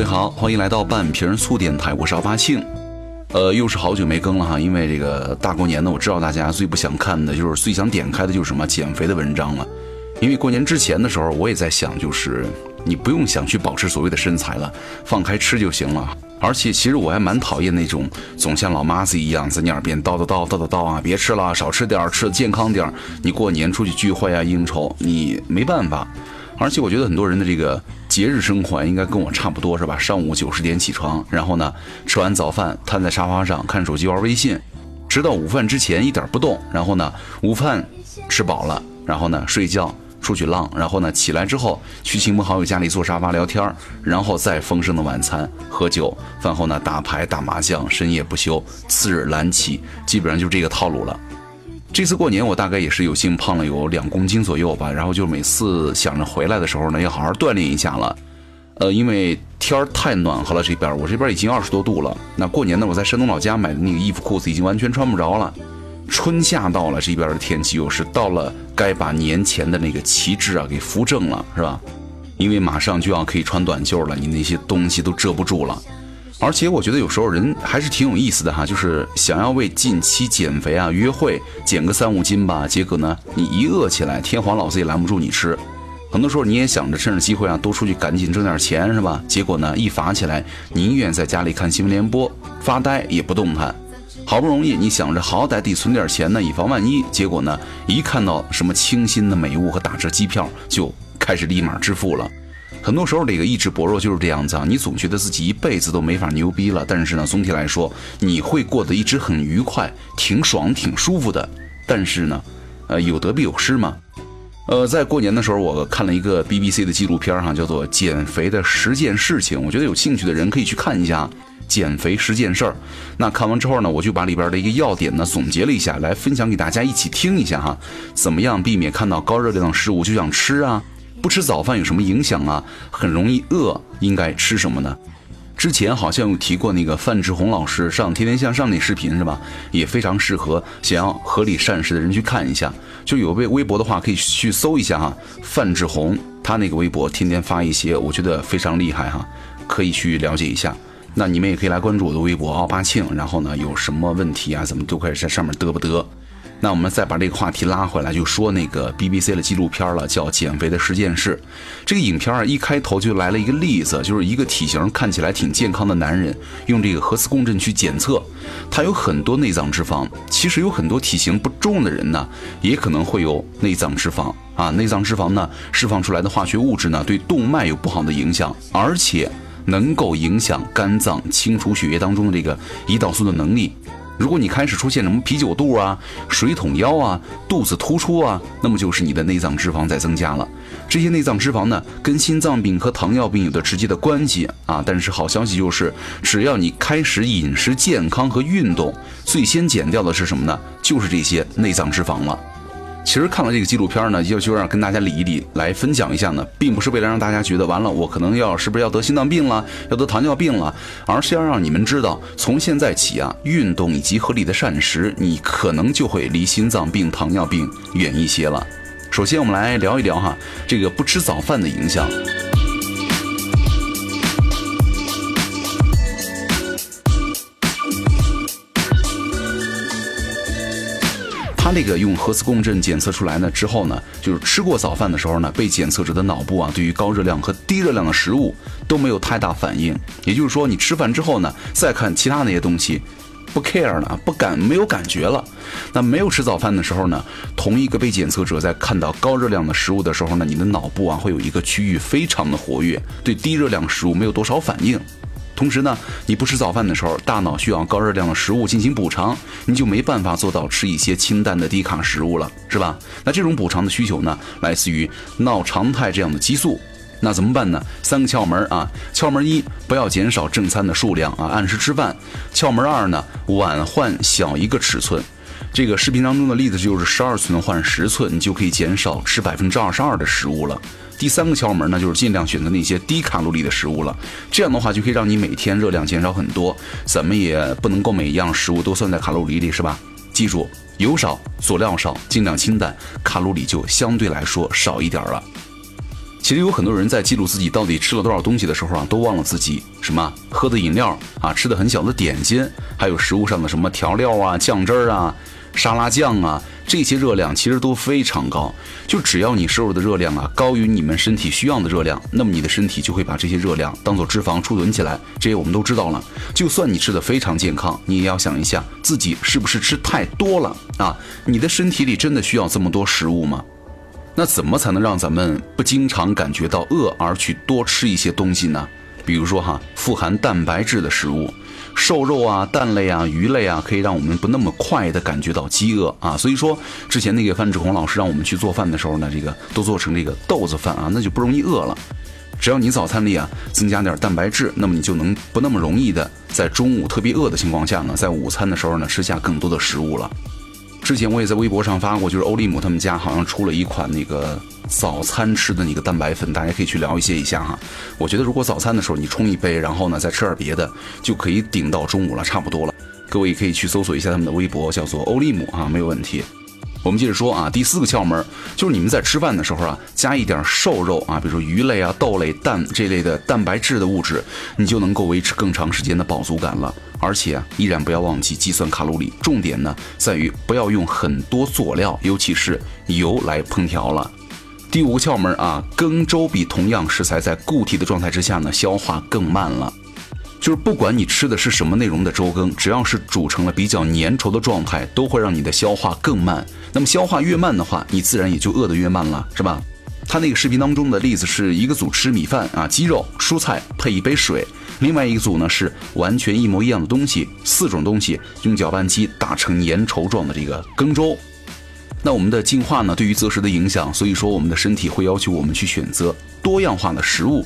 位好，欢迎来到半瓶醋电台，我是阿巴庆。呃，又是好久没更了哈，因为这个大过年的，我知道大家最不想看的就是最想点开的就是什么减肥的文章了。因为过年之前的时候，我也在想，就是你不用想去保持所谓的身材了，放开吃就行了。而且其实我还蛮讨厌那种总像老妈子一样在你耳边叨叨叨叨叨叨啊，别吃了，少吃点，吃的健康点。你过年出去聚会啊、应酬，你没办法。而且我觉得很多人的这个节日生活应该跟我差不多，是吧？上午九十点起床，然后呢吃完早饭瘫在沙发上看手机玩微信，直到午饭之前一点不动，然后呢午饭吃饱了，然后呢睡觉出去浪，然后呢起来之后去亲朋好友家里坐沙发聊天，然后再丰盛的晚餐喝酒，饭后呢打牌打麻将，深夜不休，次日蓝起，基本上就这个套路了。这次过年我大概也是有幸胖了有两公斤左右吧，然后就每次想着回来的时候呢，要好好锻炼一下了。呃，因为天儿太暖和了，这边我这边已经二十多度了。那过年呢，我在山东老家买的那个衣服裤子已经完全穿不着了。春夏到了，这边的天气又是到了该把年前的那个旗帜啊给扶正了，是吧？因为马上就要可以穿短袖了，你那些东西都遮不住了。而且我觉得有时候人还是挺有意思的哈，就是想要为近期减肥啊、约会减个三五斤吧，结果呢，你一饿起来，天皇老子也拦不住你吃。很多时候你也想着趁着机会啊，多出去赶紧挣点钱是吧？结果呢，一乏起来，宁愿在家里看新闻联播发呆也不动弹。好不容易你想着好歹得存点钱呢，以防万一，结果呢，一看到什么清新的美物和打折机票，就开始立马支付了。很多时候，这个意志薄弱就是这样子啊！你总觉得自己一辈子都没法牛逼了，但是呢，总体来说，你会过得一直很愉快、挺爽、挺舒服的。但是呢，呃，有得必有失嘛。呃，在过年的时候，我看了一个 BBC 的纪录片哈，叫做《减肥的十件事情》，我觉得有兴趣的人可以去看一下《减肥十件事儿》。那看完之后呢，我就把里边的一个要点呢总结了一下来分享给大家一起听一下哈。怎么样避免看到高热量的食物就想吃啊？不吃早饭有什么影响啊？很容易饿，应该吃什么呢？之前好像有提过那个范志红老师上《天天向上》那视频是吧？也非常适合想要合理膳食的人去看一下。就有微微博的话，可以去搜一下哈。范志红他那个微博天天发一些，我觉得非常厉害哈，可以去了解一下。那你们也可以来关注我的微博奥巴庆，然后呢有什么问题啊，怎么都可以在上面嘚不嘚。那我们再把这个话题拉回来，就说那个 BBC 的纪录片了，叫《减肥的十件事》。这个影片啊，一开头就来了一个例子，就是一个体型看起来挺健康的男人，用这个核磁共振去检测，他有很多内脏脂肪。其实有很多体型不重的人呢，也可能会有内脏脂肪啊。内脏脂肪呢，释放出来的化学物质呢，对动脉有不好的影响，而且能够影响肝脏清除血液当中的这个胰岛素的能力。如果你开始出现什么啤酒肚啊、水桶腰啊、肚子突出啊，那么就是你的内脏脂肪在增加了。这些内脏脂肪呢，跟心脏病和糖尿病有着直接的关系啊。但是好消息就是，只要你开始饮食健康和运动，最先减掉的是什么呢？就是这些内脏脂肪了。其实看了这个纪录片呢，就就让跟大家理一理，来分享一下呢，并不是为了让大家觉得完了，我可能要是不是要得心脏病了，要得糖尿病了，而是要让你们知道，从现在起啊，运动以及合理的膳食，你可能就会离心脏病、糖尿病远一些了。首先，我们来聊一聊哈，这个不吃早饭的影响。那个用核磁共振检测出来呢之后呢，就是吃过早饭的时候呢，被检测者的脑部啊，对于高热量和低热量的食物都没有太大反应。也就是说，你吃饭之后呢，再看其他那些东西，不 care 了，不感没有感觉了。那没有吃早饭的时候呢，同一个被检测者在看到高热量的食物的时候呢，你的脑部啊会有一个区域非常的活跃，对低热量食物没有多少反应。同时呢，你不吃早饭的时候，大脑需要高热量的食物进行补偿，你就没办法做到吃一些清淡的低卡食物了，是吧？那这种补偿的需求呢，来自于脑常态这样的激素。那怎么办呢？三个窍门啊，窍门一，不要减少正餐的数量啊，按时吃饭。窍门二呢，碗换小一个尺寸。这个视频当中的例子就是十二寸换十寸，你就可以减少吃百分之二十二的食物了。第三个窍门呢，就是尽量选择那些低卡路里的食物了。这样的话，就可以让你每天热量减少很多。怎么也不能够每一样食物都算在卡路里里，是吧？记住，油少，佐料少，尽量清淡，卡路里就相对来说少一点了。其实有很多人在记录自己到底吃了多少东西的时候啊，都忘了自己什么喝的饮料啊，吃的很小的点心，还有食物上的什么调料啊、酱汁儿啊、沙拉酱啊。这些热量其实都非常高，就只要你摄入的热量啊高于你们身体需要的热量，那么你的身体就会把这些热量当做脂肪储存起来。这些我们都知道了。就算你吃的非常健康，你也要想一下自己是不是吃太多了啊？你的身体里真的需要这么多食物吗？那怎么才能让咱们不经常感觉到饿而去多吃一些东西呢？比如说哈，富含蛋白质的食物。瘦肉啊、蛋类啊、鱼类啊，可以让我们不那么快的感觉到饥饿啊。所以说，之前那个范志红老师让我们去做饭的时候呢，这个都做成这个豆子饭啊，那就不容易饿了。只要你早餐里啊增加点蛋白质，那么你就能不那么容易的在中午特别饿的情况下呢，在午餐的时候呢吃下更多的食物了。之前我也在微博上发过，就是欧利姆他们家好像出了一款那个早餐吃的那个蛋白粉，大家可以去了解一下哈。我觉得如果早餐的时候你冲一杯，然后呢再吃点别的，就可以顶到中午了，差不多了。各位也可以去搜索一下他们的微博，叫做欧利姆啊，没有问题。我们接着说啊，第四个窍门就是你们在吃饭的时候啊，加一点瘦肉啊，比如说鱼类啊、豆类、蛋这类的蛋白质的物质，你就能够维持更长时间的饱足感了。而且啊，依然不要忘记计算卡路里，重点呢在于不要用很多佐料，尤其是油来烹调了。第五个窍门啊，羹粥比同样食材在固体的状态之下呢，消化更慢了。就是不管你吃的是什么内容的粥羹，只要是煮成了比较粘稠的状态，都会让你的消化更慢。那么消化越慢的话，你自然也就饿得越慢了，是吧？他那个视频当中的例子是一个组吃米饭啊、鸡肉、蔬菜配一杯水，另外一个组呢是完全一模一样的东西，四种东西用搅拌机打成粘稠状的这个羹粥。那我们的进化呢，对于择食的影响，所以说我们的身体会要求我们去选择多样化的食物。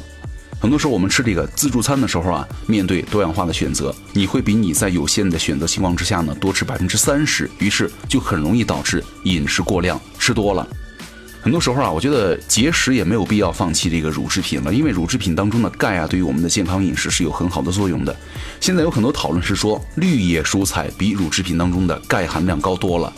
很多时候我们吃这个自助餐的时候啊，面对多样化的选择，你会比你在有限的选择情况之下呢多吃百分之三十，于是就很容易导致饮食过量，吃多了。很多时候啊，我觉得节食也没有必要放弃这个乳制品了，因为乳制品当中的钙啊，对于我们的健康饮食是有很好的作用的。现在有很多讨论是说，绿叶蔬菜比乳制品当中的钙含量高多了。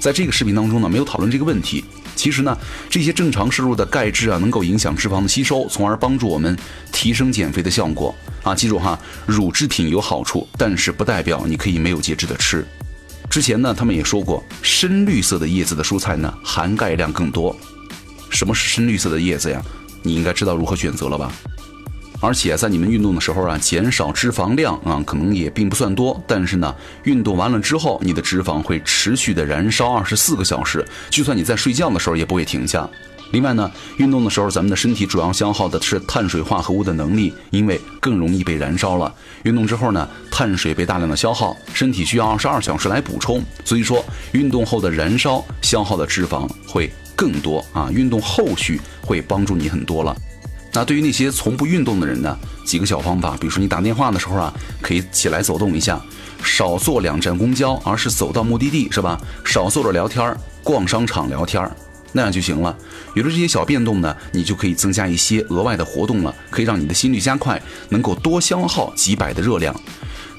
在这个视频当中呢，没有讨论这个问题。其实呢，这些正常摄入的钙质啊，能够影响脂肪的吸收，从而帮助我们提升减肥的效果啊。记住哈，乳制品有好处，但是不代表你可以没有节制的吃。之前呢，他们也说过，深绿色的叶子的蔬菜呢，含钙量更多。什么是深绿色的叶子呀？你应该知道如何选择了吧？而且在你们运动的时候啊，减少脂肪量啊，可能也并不算多。但是呢，运动完了之后，你的脂肪会持续的燃烧二十四个小时，就算你在睡觉的时候也不会停下。另外呢，运动的时候，咱们的身体主要消耗的是碳水化合物的能力，因为更容易被燃烧了。运动之后呢，碳水被大量的消耗，身体需要二十二小时来补充，所以说运动后的燃烧消耗的脂肪会更多啊。运动后续会帮助你很多了。那对于那些从不运动的人呢，几个小方法，比如说你打电话的时候啊，可以起来走动一下，少坐两站公交，而是走到目的地，是吧？少坐着聊天儿，逛商场聊天儿。那样就行了。有了这些小变动呢，你就可以增加一些额外的活动了，可以让你的心率加快，能够多消耗几百的热量。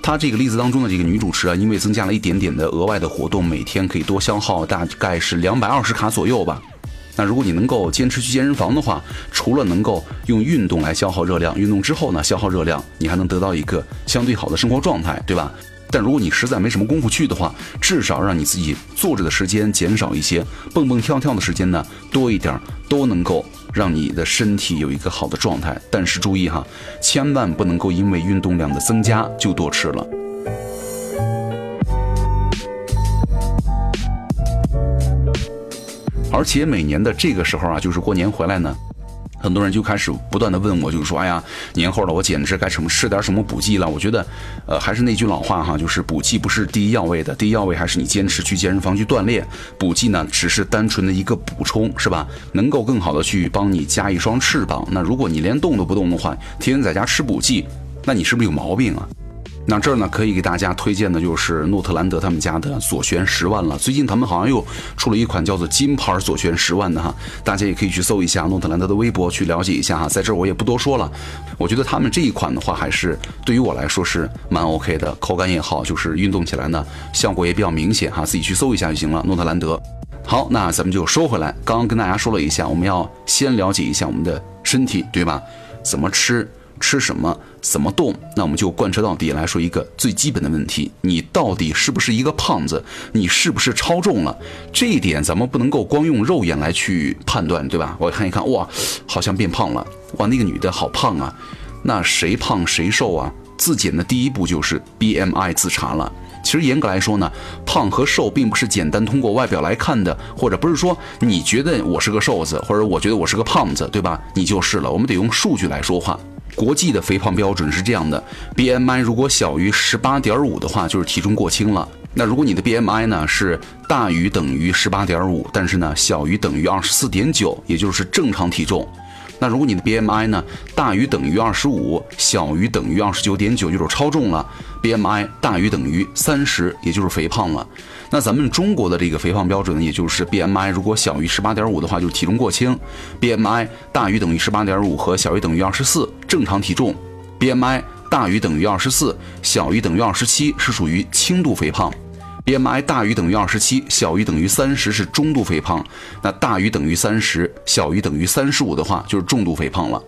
他这个例子当中的这个女主持啊，因为增加了一点点的额外的活动，每天可以多消耗大概是两百二十卡左右吧。那如果你能够坚持去健身房的话，除了能够用运动来消耗热量，运动之后呢消耗热量，你还能得到一个相对好的生活状态，对吧？但如果你实在没什么功夫去的话，至少让你自己坐着的时间减少一些，蹦蹦跳跳的时间呢多一点，都能够让你的身体有一个好的状态。但是注意哈，千万不能够因为运动量的增加就多吃了。而且每年的这个时候啊，就是过年回来呢。很多人就开始不断的问我，就是说，哎呀，年后了，我简直该什么吃点什么补剂了。我觉得，呃，还是那句老话哈，就是补剂不是第一要位的，第一要位还是你坚持去健身房去锻炼。补剂呢，只是单纯的一个补充，是吧？能够更好的去帮你加一双翅膀。那如果你连动都不动的话，天天在家吃补剂，那你是不是有毛病啊？那这儿呢，可以给大家推荐的就是诺特兰德他们家的左旋十万了。最近他们好像又出了一款叫做金牌左旋十万的哈，大家也可以去搜一下诺特兰德的微博去了解一下哈。在这儿我也不多说了，我觉得他们这一款的话，还是对于我来说是蛮 OK 的，口感也好，就是运动起来呢效果也比较明显哈，自己去搜一下就行了。诺特兰德，好，那咱们就说回来，刚刚跟大家说了一下，我们要先了解一下我们的。身体，对吧？怎么吃，吃什么，怎么动？那我们就贯彻到底来说一个最基本的问题：你到底是不是一个胖子？你是不是超重了？这一点咱们不能够光用肉眼来去判断，对吧？我看一看，哇，好像变胖了，哇，那个女的好胖啊，那谁胖谁瘦啊？自检的第一步就是 BMI 自查了。其实严格来说呢，胖和瘦并不是简单通过外表来看的，或者不是说你觉得我是个瘦子，或者我觉得我是个胖子，对吧？你就是了。我们得用数据来说话。国际的肥胖标准是这样的：BMI 如果小于十八点五的话，就是体重过轻了。那如果你的 BMI 呢是大于等于十八点五，但是呢小于等于二十四点九，也就是正常体重。那如果你的 BMI 呢大于等于二十五，小于等于二十九点九，就是超重了；BMI 大于等于三十，也就是肥胖了。那咱们中国的这个肥胖标准呢，也就是 BMI 如果小于十八点五的话，就是体重过轻；BMI 大于等于十八点五和小于等于二十四，正常体重；BMI 大于等于二十四，小于等于二十七，是属于轻度肥胖。BMI 大于等于二十七，小于等于三十是中度肥胖，那大于等于三十，小于等于三十五的话就是重度肥胖了。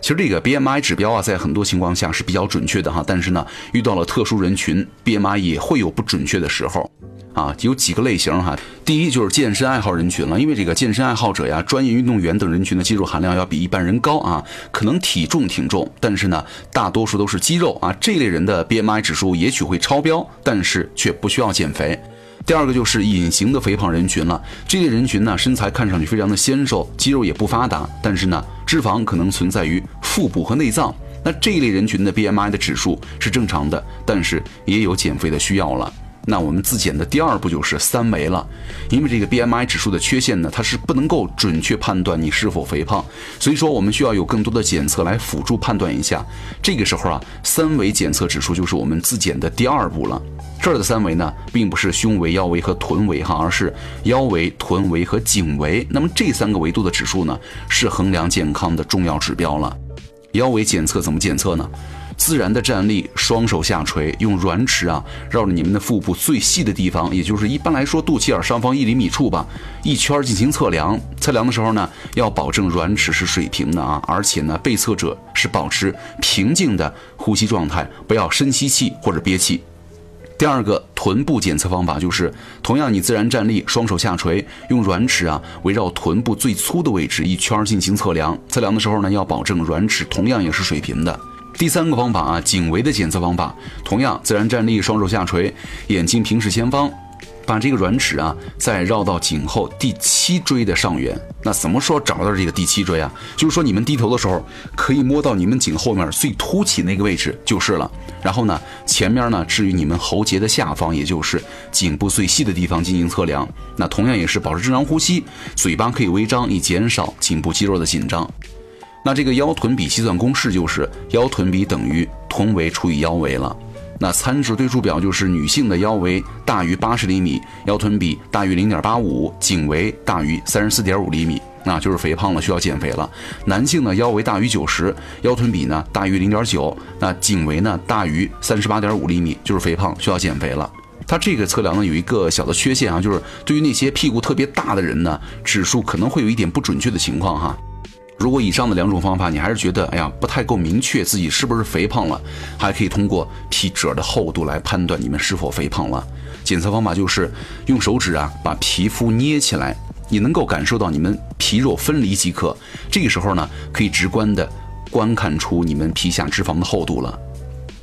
其实这个 BMI 指标啊，在很多情况下是比较准确的哈，但是呢，遇到了特殊人群，BMI 也会有不准确的时候。啊，有几个类型哈。第一就是健身爱好人群了，因为这个健身爱好者呀、专业运动员等人群的肌肉含量要比一般人高啊，可能体重挺重，但是呢，大多数都是肌肉啊。这类人的 BMI 指数也许会超标，但是却不需要减肥。第二个就是隐形的肥胖人群了，这类人群呢，身材看上去非常的纤瘦，肌肉也不发达，但是呢，脂肪可能存在于腹部和内脏。那这一类人群的 BMI 的指数是正常的，但是也有减肥的需要了。那我们自检的第二步就是三维了，因为这个 BMI 指数的缺陷呢，它是不能够准确判断你是否肥胖，所以说我们需要有更多的检测来辅助判断一下。这个时候啊，三维检测指数就是我们自检的第二步了。这儿的三维呢，并不是胸围、腰围和臀围哈，而是腰围、臀围和颈围。那么这三个维度的指数呢，是衡量健康的重要指标了。腰围检测怎么检测呢？自然的站立，双手下垂，用软尺啊绕着你们的腹部最细的地方，也就是一般来说肚脐眼上方一厘米处吧，一圈进行测量。测量的时候呢，要保证软尺是水平的啊，而且呢，被测者是保持平静的呼吸状态，不要深吸气或者憋气。第二个臀部检测方法就是，同样你自然站立，双手下垂，用软尺啊围绕臀部最粗的位置一圈进行测量。测量的时候呢，要保证软尺同样也是水平的。第三个方法啊，颈围的检测方法，同样自然站立，双手下垂，眼睛平视前方，把这个软尺啊再绕到颈后第七椎的上缘。那怎么说找到这个第七椎啊？就是说你们低头的时候，可以摸到你们颈后面最凸起那个位置就是了。然后呢，前面呢置于你们喉结的下方，也就是颈部最细的地方进行测量。那同样也是保持正常呼吸，嘴巴可以微张，以减少颈部肌肉的紧张。那这个腰臀比计算公式就是腰臀比等于臀围除以腰围了。那参数对数表就是女性的腰围大于八十厘米，腰臀比大于零点八五，颈围大于三十四点五厘米，那就是肥胖了，需要减肥了。男性呢腰围大于九十，腰臀比呢大于零点九，那颈围呢大于三十八点五厘米，就是肥胖，需要减肥了。它这个测量呢有一个小的缺陷啊，就是对于那些屁股特别大的人呢，指数可能会有一点不准确的情况哈。如果以上的两种方法你还是觉得哎呀不太够明确自己是不是肥胖了，还可以通过皮褶的厚度来判断你们是否肥胖了。检测方法就是用手指啊把皮肤捏起来，你能够感受到你们皮肉分离即可。这个时候呢可以直观的观看出你们皮下脂肪的厚度了。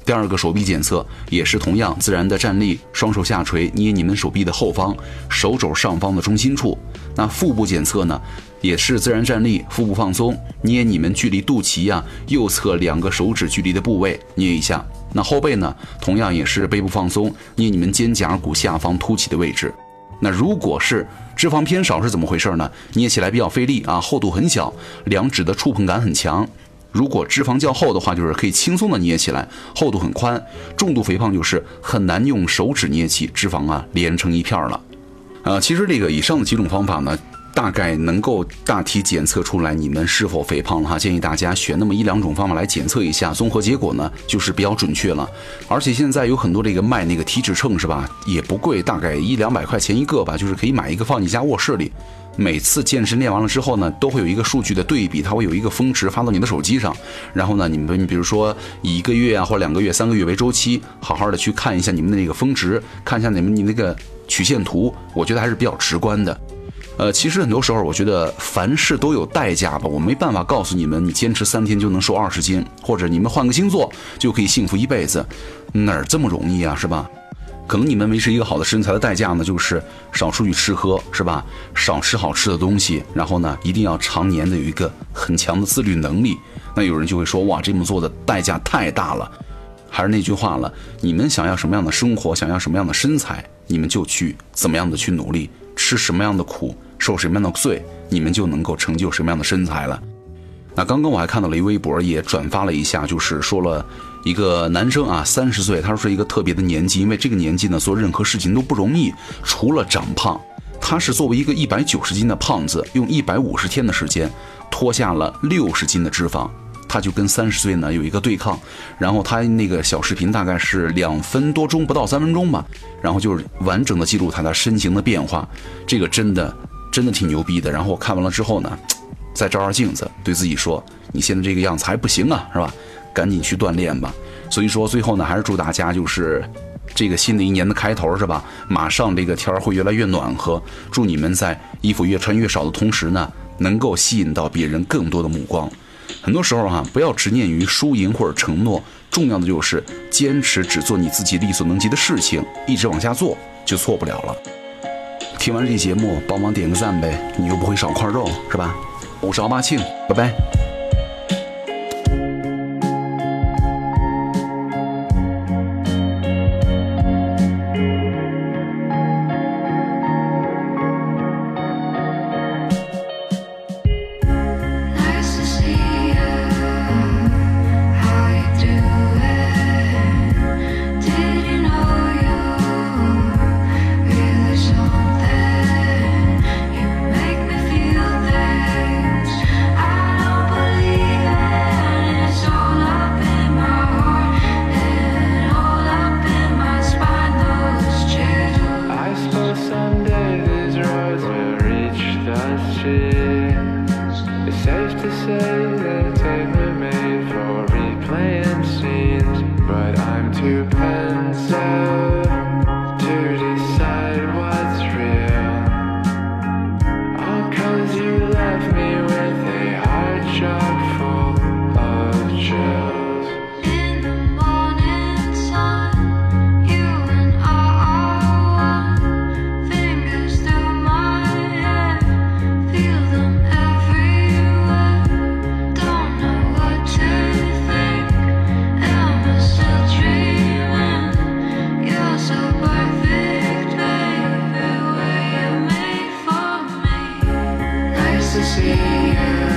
第二个手臂检测也是同样自然的站立，双手下垂，捏你们手臂的后方，手肘上方的中心处。那腹部检测呢，也是自然站立，腹部放松，捏你们距离肚脐呀右侧两个手指距离的部位，捏一下。那后背呢，同样也是背部放松，捏你们肩胛骨下方凸起的位置。那如果是脂肪偏少是怎么回事呢？捏起来比较费力啊，厚度很小，两指的触碰感很强。如果脂肪较厚的话，就是可以轻松的捏起来，厚度很宽。重度肥胖就是很难用手指捏起，脂肪啊连成一片了。呃，其实这个以上的几种方法呢，大概能够大体检测出来你们是否肥胖了哈。建议大家选那么一两种方法来检测一下，综合结果呢就是比较准确了。而且现在有很多这个卖那个体脂秤是吧，也不贵，大概一两百块钱一个吧，就是可以买一个放你家卧室里。每次健身练完了之后呢，都会有一个数据的对比，它会有一个峰值发到你的手机上。然后呢，你们比如说以一个月啊，或者两个月、三个月为周期，好好的去看一下你们的那个峰值，看一下你们你那个曲线图，我觉得还是比较直观的。呃，其实很多时候，我觉得凡事都有代价吧。我没办法告诉你们，你坚持三天就能瘦二十斤，或者你们换个星座就可以幸福一辈子，哪儿这么容易啊，是吧？可能你们维持一个好的身材的代价呢，就是少出去吃喝，是吧？少吃好吃的东西，然后呢，一定要常年的有一个很强的自律能力。那有人就会说，哇，这么做的代价太大了。还是那句话了，你们想要什么样的生活，想要什么样的身材，你们就去怎么样的去努力，吃什么样的苦。受什么样的罪，你们就能够成就什么样的身材了。那刚刚我还看到了一微博，也转发了一下，就是说了一个男生啊，三十岁，他说是一个特别的年纪，因为这个年纪呢，做任何事情都不容易，除了长胖。他是作为一个一百九十斤的胖子，用一百五十天的时间脱下了六十斤的脂肪，他就跟三十岁呢有一个对抗。然后他那个小视频大概是两分多钟，不到三分钟吧，然后就是完整的记录他的身形的变化，这个真的。真的挺牛逼的。然后我看完了之后呢，再照照镜子，对自己说：“你现在这个样子还不行啊，是吧？赶紧去锻炼吧。”所以说，最后呢，还是祝大家就是这个新的一年的开头，是吧？马上这个天儿会越来越暖和，祝你们在衣服越穿越少的同时呢，能够吸引到别人更多的目光。很多时候哈，不要执念于输赢或者承诺，重要的就是坚持只做你自己力所能及的事情，一直往下做，就错不了了。听完这节目，帮忙点个赞呗，你又不会少块肉，是吧？我是奥巴庆，拜拜。you.